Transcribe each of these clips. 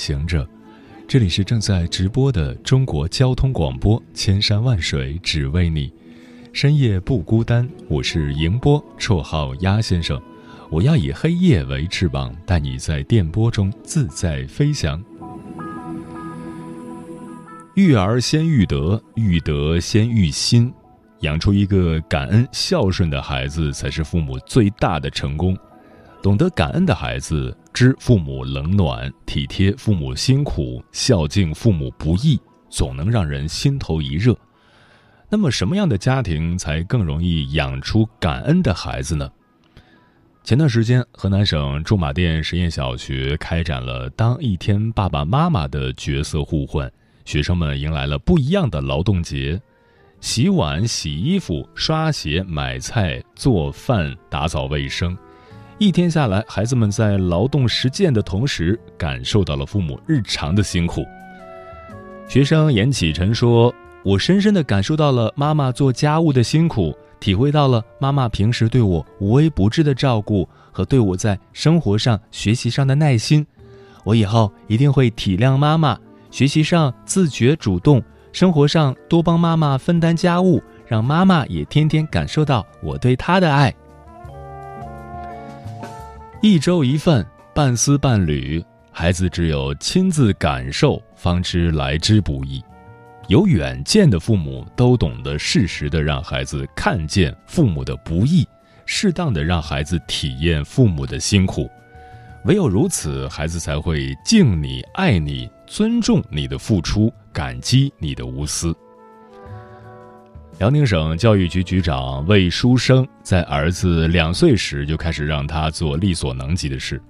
行者，这里是正在直播的中国交通广播，千山万水只为你。深夜不孤单，我是迎波，绰号鸭先生。我要以黑夜为翅膀，带你在电波中自在飞翔。育儿先育德，育德先育心。养出一个感恩孝顺的孩子，才是父母最大的成功。懂得感恩的孩子，知父母冷暖，体贴父母辛苦，孝敬父母不易，总能让人心头一热。那么，什么样的家庭才更容易养出感恩的孩子呢？前段时间，河南省驻马店实验小学开展了“当一天爸爸妈妈”的角色互换，学生们迎来了不一样的劳动节：洗碗、洗衣服、刷鞋、买菜、做饭、打扫卫生。一天下来，孩子们在劳动实践的同时，感受到了父母日常的辛苦。学生严启辰说。我深深的感受到了妈妈做家务的辛苦，体会到了妈妈平时对我无微不至的照顾和对我在生活上、学习上的耐心。我以后一定会体谅妈妈，学习上自觉主动，生活上多帮妈妈分担家务，让妈妈也天天感受到我对她的爱。一粥一饭，半丝半缕，孩子只有亲自感受，方知来之不易。有远见的父母都懂得适时的让孩子看见父母的不易，适当的让孩子体验父母的辛苦，唯有如此，孩子才会敬你、爱你、尊重你的付出，感激你的无私。辽宁省教育局局长魏书生在儿子两岁时就开始让他做力所能及的事，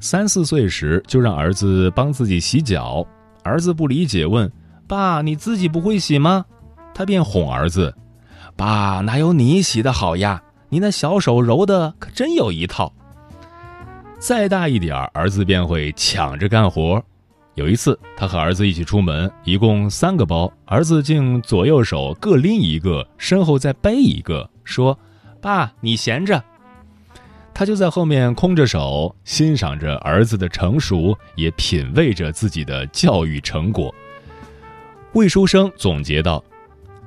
三四岁时就让儿子帮自己洗脚，儿子不理解问。爸，你自己不会洗吗？他便哄儿子：“爸，哪有你洗的好呀？你那小手揉的可真有一套。”再大一点儿，儿子便会抢着干活。有一次，他和儿子一起出门，一共三个包，儿子竟左右手各拎一个，身后再背一个，说：“爸，你闲着。”他就在后面空着手，欣赏着儿子的成熟，也品味着自己的教育成果。魏书生总结道：“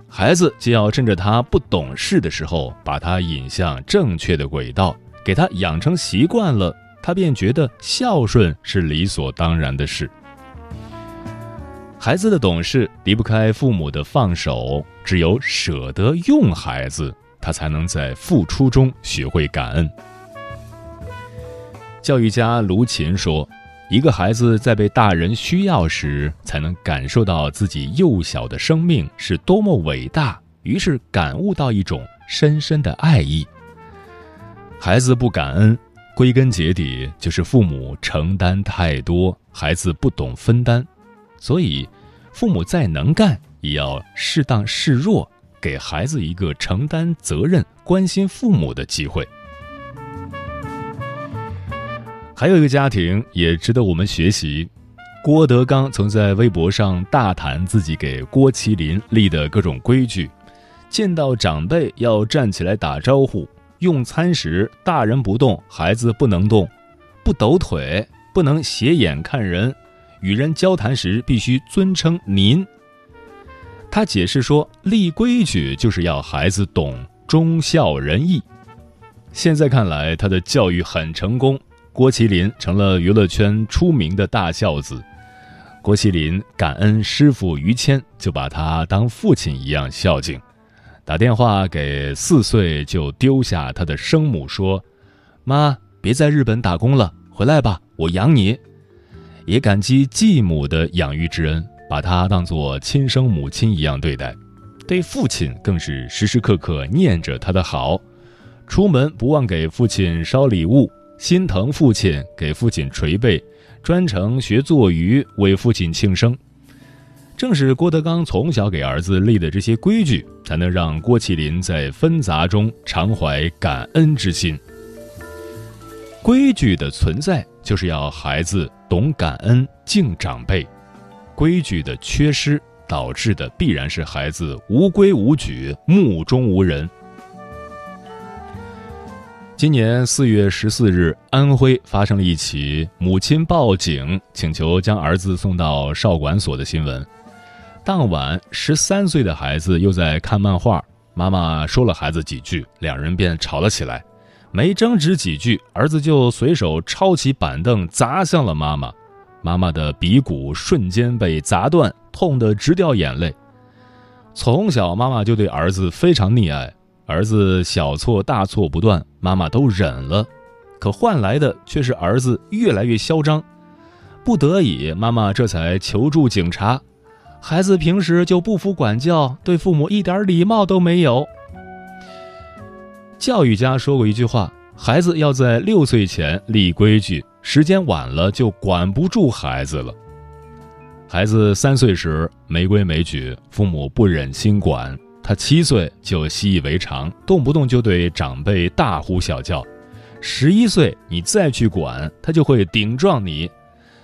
孩子就要趁着他不懂事的时候，把他引向正确的轨道，给他养成习惯了，他便觉得孝顺是理所当然的事。孩子的懂事离不开父母的放手，只有舍得用孩子，他才能在付出中学会感恩。”教育家卢琴说。一个孩子在被大人需要时，才能感受到自己幼小的生命是多么伟大，于是感悟到一种深深的爱意。孩子不感恩，归根结底就是父母承担太多，孩子不懂分担。所以，父母再能干，也要适当示弱，给孩子一个承担责任、关心父母的机会。还有一个家庭也值得我们学习。郭德纲曾在微博上大谈自己给郭麒麟立的各种规矩：见到长辈要站起来打招呼；用餐时大人不动，孩子不能动；不抖腿，不能斜眼看人；与人交谈时必须尊称您。他解释说，立规矩就是要孩子懂忠孝仁义。现在看来，他的教育很成功。郭麒麟成了娱乐圈出名的大孝子。郭麒麟感恩师傅于谦，就把他当父亲一样孝敬。打电话给四岁就丢下他的生母说：“妈，别在日本打工了，回来吧，我养你。”也感激继母的养育之恩，把他当作亲生母亲一样对待。对父亲更是时时刻刻念着他的好，出门不忘给父亲捎礼物。心疼父亲，给父亲捶背，专程学做鱼为父亲庆生。正是郭德纲从小给儿子立的这些规矩，才能让郭麒麟在纷杂中常怀感恩之心。规矩的存在，就是要孩子懂感恩、敬长辈。规矩的缺失，导致的必然是孩子无规无矩、目中无人。今年四月十四日，安徽发生了一起母亲报警请求将儿子送到少管所的新闻。当晚，十三岁的孩子又在看漫画，妈妈说了孩子几句，两人便吵了起来。没争执几句，儿子就随手抄起板凳砸向了妈妈，妈妈的鼻骨瞬间被砸断，痛得直掉眼泪。从小，妈妈就对儿子非常溺爱，儿子小错大错不断，妈妈都忍了，可换来的却是儿子越来越嚣张。不得已，妈妈这才求助警察。孩子平时就不服管教，对父母一点礼貌都没有。教育家说过一句话：“孩子要在六岁前立规矩，时间晚了就管不住孩子了。”孩子三岁时没规没矩，父母不忍心管他；七岁就习以为常，动不动就对长辈大呼小叫；十一岁你再去管他，就会顶撞你。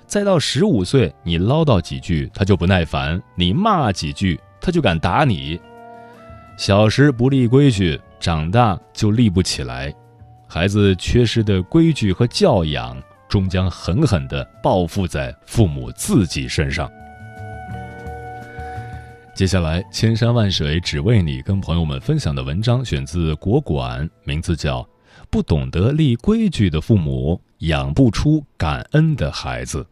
再到十五岁，你唠叨几句，他就不耐烦；你骂几句，他就敢打你。小时不立规矩，长大就立不起来。孩子缺失的规矩和教养，终将狠狠地报复在父母自己身上。接下来，千山万水只为你，跟朋友们分享的文章选自国馆，名字叫《不懂得立规矩的父母，养不出感恩的孩子》。《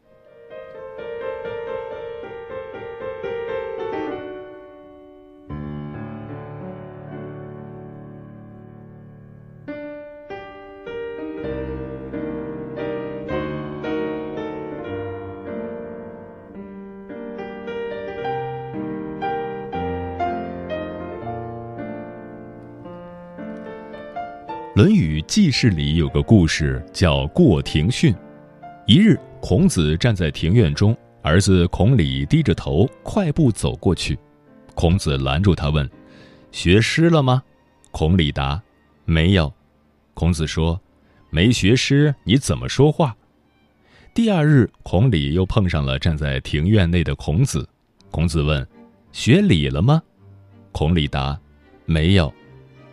论语记事》里有个故事，叫过庭训。一日，孔子站在庭院中，儿子孔鲤低着头快步走过去。孔子拦住他问：“学诗了吗？”孔鲤答：“没有。”孔子说：“没学诗，你怎么说话？”第二日，孔鲤又碰上了站在庭院内的孔子。孔子问：“学礼了吗？”孔鲤答：“没有。”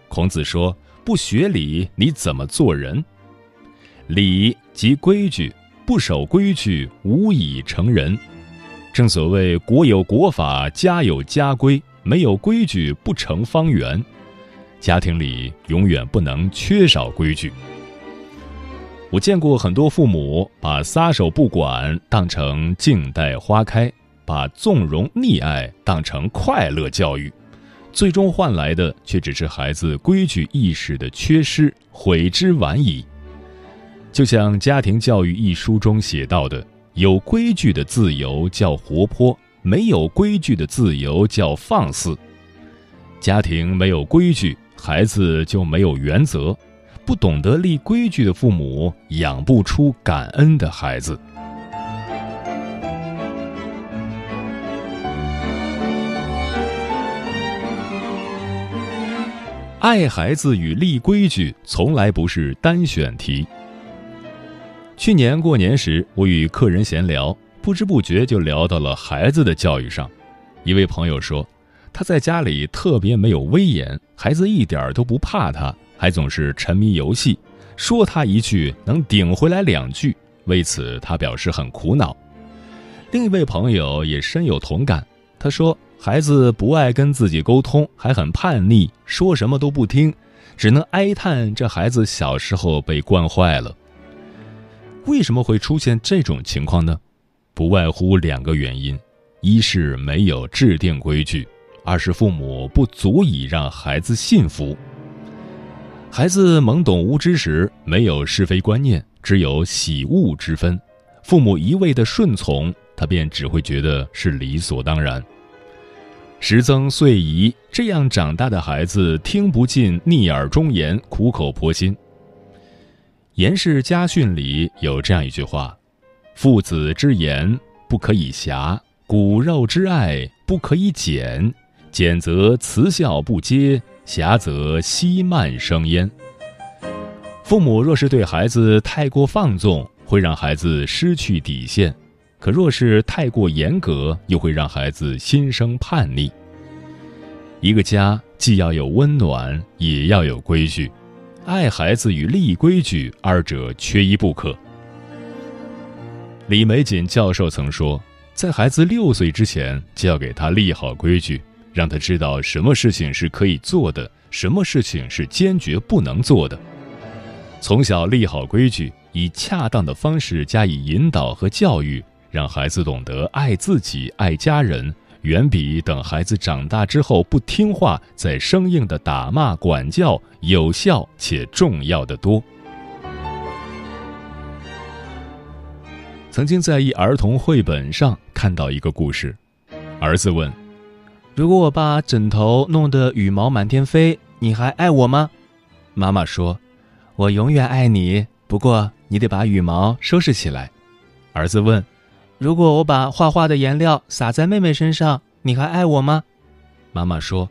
孔子说。不学礼，你怎么做人？礼即规矩，不守规矩，无以成人。正所谓“国有国法，家有家规”，没有规矩不成方圆。家庭里永远不能缺少规矩。我见过很多父母把撒手不管当成静待花开，把纵容溺爱当成快乐教育。最终换来的却只是孩子规矩意识的缺失，悔之晚矣。就像《家庭教育》一书中写到的：“有规矩的自由叫活泼，没有规矩的自由叫放肆。”家庭没有规矩，孩子就没有原则。不懂得立规矩的父母，养不出感恩的孩子。爱孩子与立规矩从来不是单选题。去年过年时，我与客人闲聊，不知不觉就聊到了孩子的教育上。一位朋友说，他在家里特别没有威严，孩子一点都不怕他，还总是沉迷游戏，说他一句能顶回来两句，为此他表示很苦恼。另一位朋友也深有同感，他说。孩子不爱跟自己沟通，还很叛逆，说什么都不听，只能哀叹这孩子小时候被惯坏了。为什么会出现这种情况呢？不外乎两个原因：一是没有制定规矩，二是父母不足以让孩子信服。孩子懵懂无知时，没有是非观念，只有喜恶之分，父母一味的顺从，他便只会觉得是理所当然。时增岁移，这样长大的孩子听不进逆耳忠言，苦口婆心。严氏家训里有这样一句话：“父子之言不可以狭，骨肉之爱不可以减。减则慈孝不接，狭则息慢生焉。”父母若是对孩子太过放纵，会让孩子失去底线；可若是太过严格，又会让孩子心生叛逆。一个家既要有温暖，也要有规矩。爱孩子与立规矩，二者缺一不可。李玫瑾教授曾说，在孩子六岁之前，就要给他立好规矩，让他知道什么事情是可以做的，什么事情是坚决不能做的。从小立好规矩，以恰当的方式加以引导和教育，让孩子懂得爱自己、爱家人。远比等孩子长大之后不听话再生硬的打骂管教有效且重要的多。曾经在一儿童绘本上看到一个故事，儿子问：“如果我把枕头弄得羽毛满天飞，你还爱我吗？”妈妈说：“我永远爱你，不过你得把羽毛收拾起来。”儿子问。如果我把画画的颜料洒在妹妹身上，你还爱我吗？妈妈说：“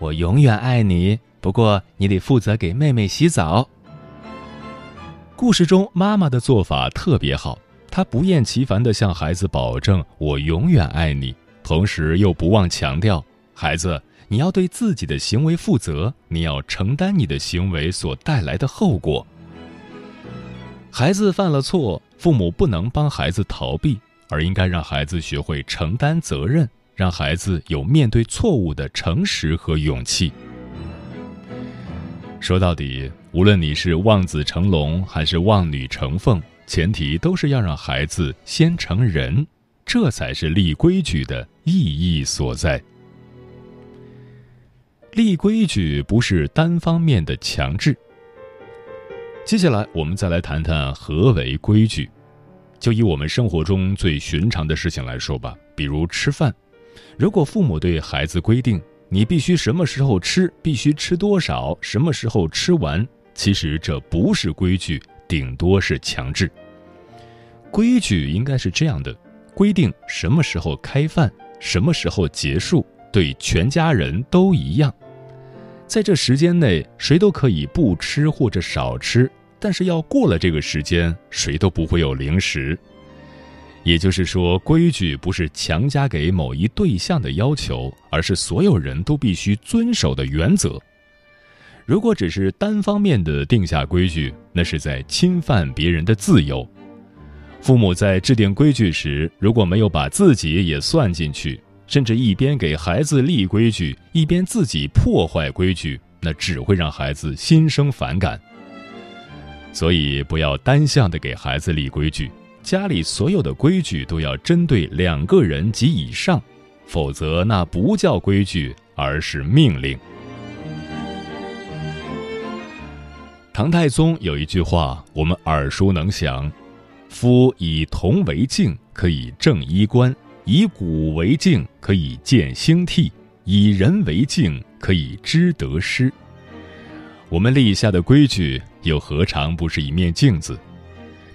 我永远爱你，不过你得负责给妹妹洗澡。”故事中妈妈的做法特别好，她不厌其烦地向孩子保证：“我永远爱你。”同时又不忘强调：“孩子，你要对自己的行为负责，你要承担你的行为所带来的后果。”孩子犯了错，父母不能帮孩子逃避。而应该让孩子学会承担责任，让孩子有面对错误的诚实和勇气。说到底，无论你是望子成龙还是望女成凤，前提都是要让孩子先成人，这才是立规矩的意义所在。立规矩不是单方面的强制。接下来，我们再来谈谈何为规矩。就以我们生活中最寻常的事情来说吧，比如吃饭，如果父母对孩子规定你必须什么时候吃，必须吃多少，什么时候吃完，其实这不是规矩，顶多是强制。规矩应该是这样的：规定什么时候开饭，什么时候结束，对全家人都一样，在这时间内，谁都可以不吃或者少吃。但是要过了这个时间，谁都不会有零食。也就是说，规矩不是强加给某一对象的要求，而是所有人都必须遵守的原则。如果只是单方面的定下规矩，那是在侵犯别人的自由。父母在制定规矩时，如果没有把自己也算进去，甚至一边给孩子立规矩，一边自己破坏规矩，那只会让孩子心生反感。所以，不要单向的给孩子立规矩，家里所有的规矩都要针对两个人及以上，否则那不叫规矩，而是命令。唐太宗有一句话，我们耳熟能详：“夫以铜为镜，可以正衣冠；以古为镜，可以见兴替；以人为镜，可以知得失。”我们立下的规矩。又何尝不是一面镜子？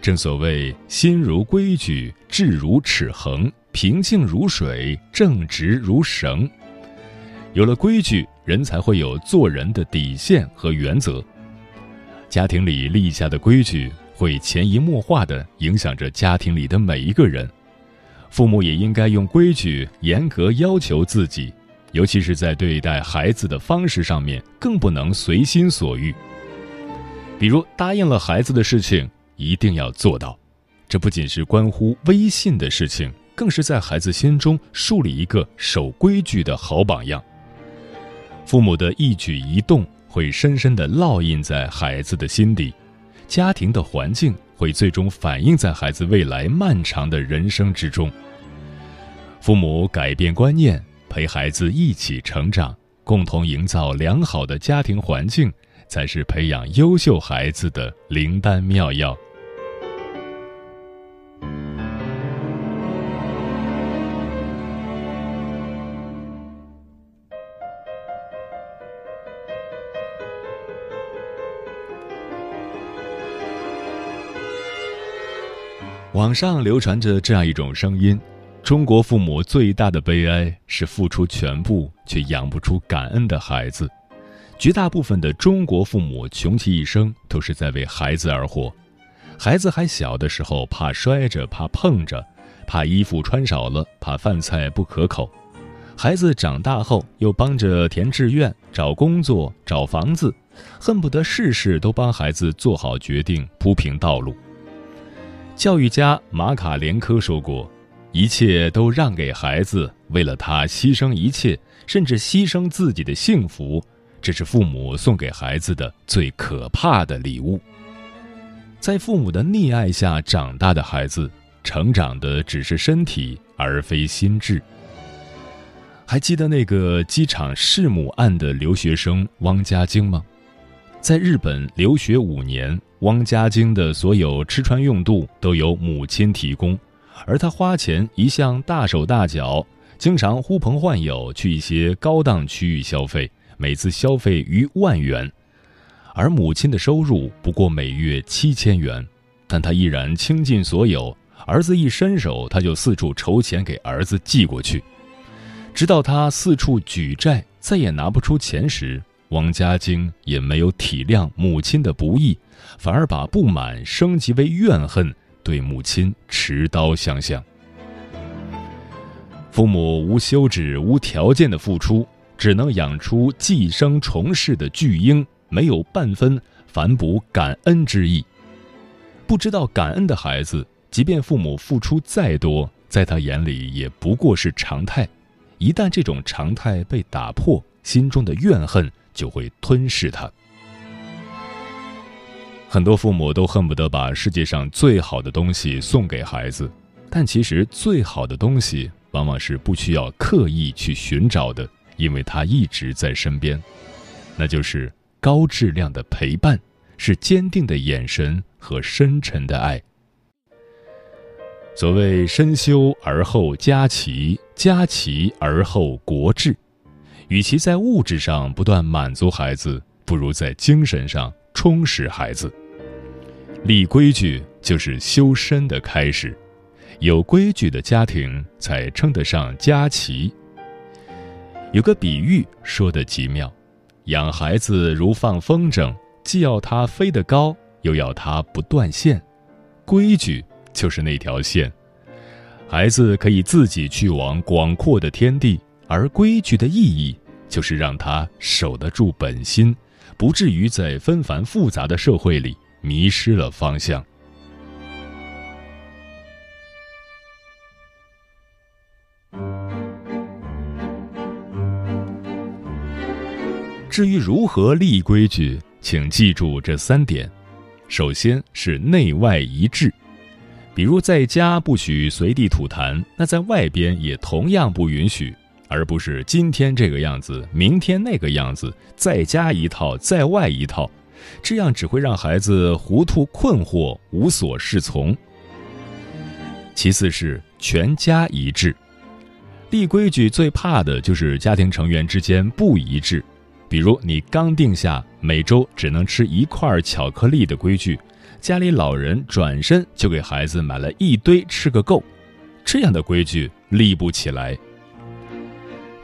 正所谓“心如规矩，志如尺衡，平静如水，正直如绳”。有了规矩，人才会有做人的底线和原则。家庭里立下的规矩，会潜移默化地影响着家庭里的每一个人。父母也应该用规矩严格要求自己，尤其是在对待孩子的方式上面，更不能随心所欲。比如答应了孩子的事情，一定要做到。这不仅是关乎威信的事情，更是在孩子心中树立一个守规矩的好榜样。父母的一举一动会深深地烙印在孩子的心底，家庭的环境会最终反映在孩子未来漫长的人生之中。父母改变观念，陪孩子一起成长，共同营造良好的家庭环境。才是培养优秀孩子的灵丹妙药。网上流传着这样一种声音：中国父母最大的悲哀是付出全部却养不出感恩的孩子。绝大部分的中国父母穷其一生都是在为孩子而活。孩子还小的时候，怕摔着，怕碰着，怕衣服穿少了，怕饭菜不可口。孩子长大后，又帮着填志愿、找工作、找房子，恨不得事事都帮孩子做好决定、铺平道路。教育家马卡连科说过：“一切都让给孩子，为了他牺牲一切，甚至牺牲自己的幸福，这是父母送给孩子的最可怕的礼物。”在父母的溺爱下长大的孩子，成长的只是身体，而非心智。还记得那个机场弑母案的留学生汪家晶吗？在日本留学五年。汪家晶的所有吃穿用度都由母亲提供，而他花钱一向大手大脚，经常呼朋唤友去一些高档区域消费，每次消费逾万元。而母亲的收入不过每月七千元，但他依然倾尽所有。儿子一伸手，他就四处筹钱给儿子寄过去，直到他四处举债，再也拿不出钱时，王家晶也没有体谅母亲的不易。反而把不满升级为怨恨，对母亲持刀相向。父母无休止、无条件的付出，只能养出寄生虫似的巨婴，没有半分反哺感恩之意。不知道感恩的孩子，即便父母付出再多，在他眼里也不过是常态。一旦这种常态被打破，心中的怨恨就会吞噬他。很多父母都恨不得把世界上最好的东西送给孩子，但其实最好的东西往往是不需要刻意去寻找的，因为它一直在身边。那就是高质量的陪伴，是坚定的眼神和深沉的爱。所谓“身修而后家齐，家齐而后国治”，与其在物质上不断满足孩子，不如在精神上充实孩子。立规矩就是修身的开始，有规矩的家庭才称得上家齐。有个比喻说的极妙：养孩子如放风筝，既要他飞得高，又要他不断线。规矩就是那条线，孩子可以自己去往广阔的天地，而规矩的意义就是让他守得住本心，不至于在纷繁复杂的社会里。迷失了方向。至于如何立规矩，请记住这三点：首先是内外一致，比如在家不许随地吐痰，那在外边也同样不允许，而不是今天这个样子，明天那个样子，在家一套，在外一套。这样只会让孩子糊涂困惑、无所适从。其次是全家一致，立规矩最怕的就是家庭成员之间不一致。比如你刚定下每周只能吃一块巧克力的规矩，家里老人转身就给孩子买了一堆吃个够，这样的规矩立不起来。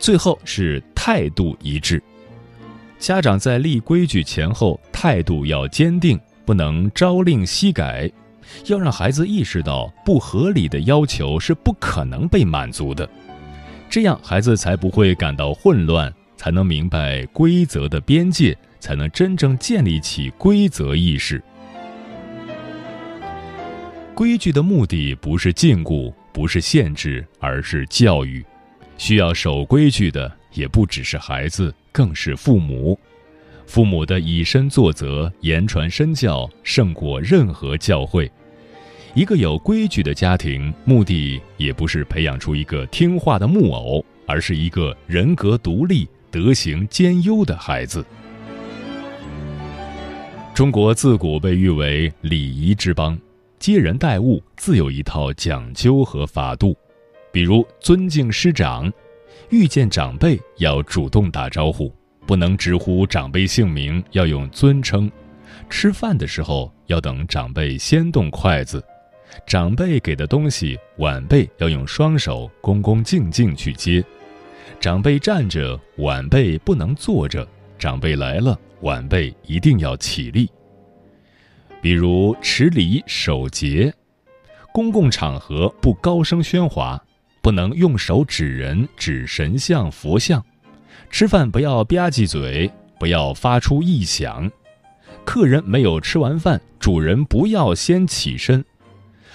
最后是态度一致。家长在立规矩前后态度要坚定，不能朝令夕改，要让孩子意识到不合理的要求是不可能被满足的，这样孩子才不会感到混乱，才能明白规则的边界，才能真正建立起规则意识。规矩的目的不是禁锢，不是限制，而是教育。需要守规矩的也不只是孩子。更是父母，父母的以身作则、言传身教胜过任何教诲。一个有规矩的家庭，目的也不是培养出一个听话的木偶，而是一个人格独立、德行兼优的孩子。中国自古被誉为礼仪之邦，接人待物自有一套讲究和法度，比如尊敬师长。遇见长辈要主动打招呼，不能直呼长辈姓名，要用尊称。吃饭的时候要等长辈先动筷子，长辈给的东西，晚辈要用双手恭恭敬敬去接。长辈站着，晚辈不能坐着；长辈来了，晚辈一定要起立。比如持礼守节，公共场合不高声喧哗，不能用手指人、指神像、佛像。吃饭不要吧唧嘴，不要发出异响。客人没有吃完饭，主人不要先起身。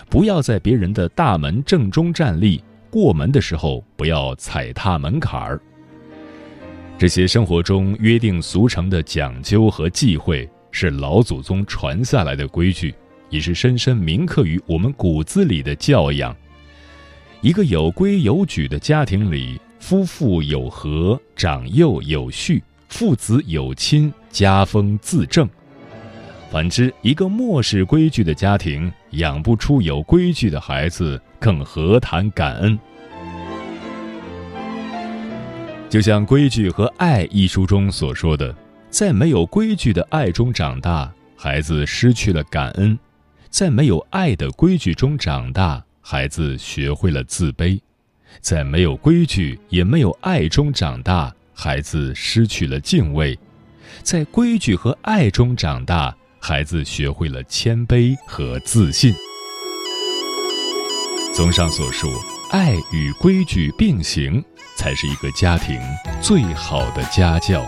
不要在别人的大门正中站立，过门的时候不要踩踏门槛儿。这些生活中约定俗成的讲究和忌讳，是老祖宗传下来的规矩，也是深深铭刻于我们骨子里的教养。一个有规有矩的家庭里，夫妇有和，长幼有序，父子有亲，家风自正。反之，一个漠视规矩的家庭，养不出有规矩的孩子，更何谈感恩？就像《规矩和爱》一书中所说的，在没有规矩的爱中长大，孩子失去了感恩；在没有爱的规矩中长大，孩子学会了自卑；在没有规矩也没有爱中长大，孩子失去了敬畏；在规矩和爱中长大。孩子学会了谦卑和自信。综上所述，爱与规矩并行，才是一个家庭最好的家教。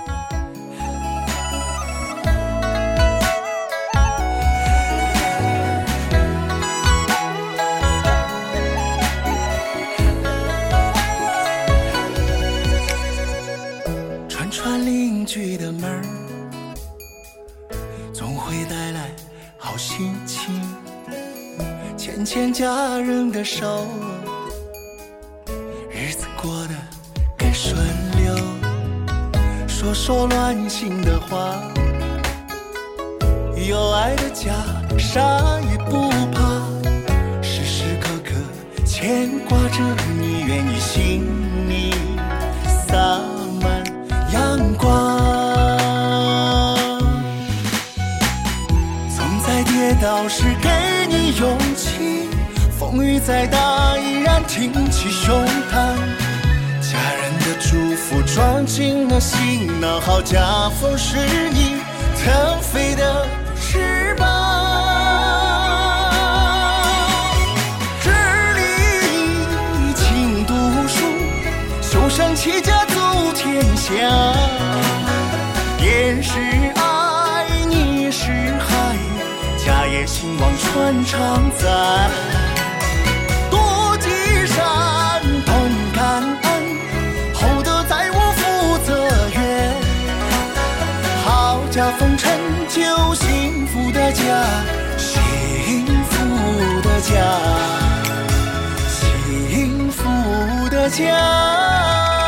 手，日子过得更顺溜。说说暖心的话，家风是你腾飞的翅膀。日里勤读书，修身齐家走天下。言是爱，你是海，家业兴旺传常在。幸福的家，幸福的家，幸福的家。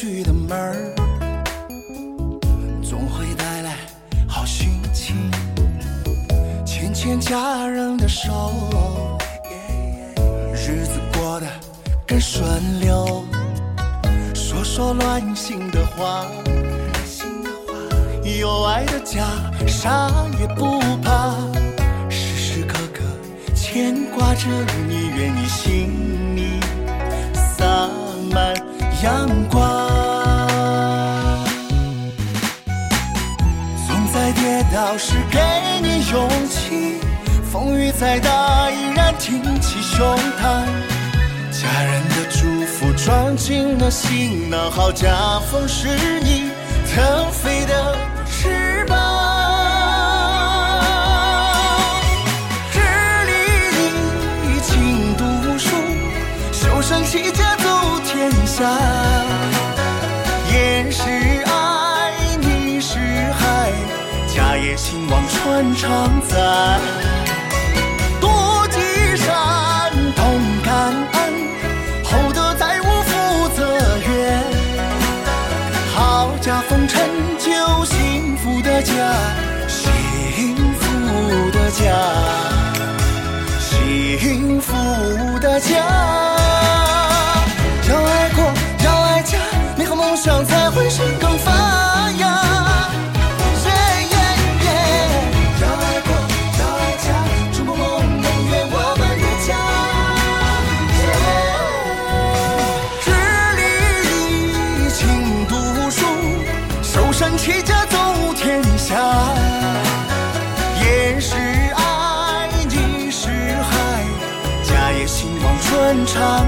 去的门儿，总会带来好心情。牵牵家人的手，日子过得更顺溜。说说暖心的话，有爱的家啥也不怕。时时刻刻牵挂着你，愿你心里洒满阳光。是给你勇气，风雨再大依然挺起胸膛，家人的祝福装进了行囊，好家风是你腾飞的言是爱，你是海，家业兴。望传常在。多积善，懂感恩，厚德载物负责任。好家风成就幸福的家，幸福的家，幸福的家。要爱国，要爱家，美好梦想才会生根发芽。唱。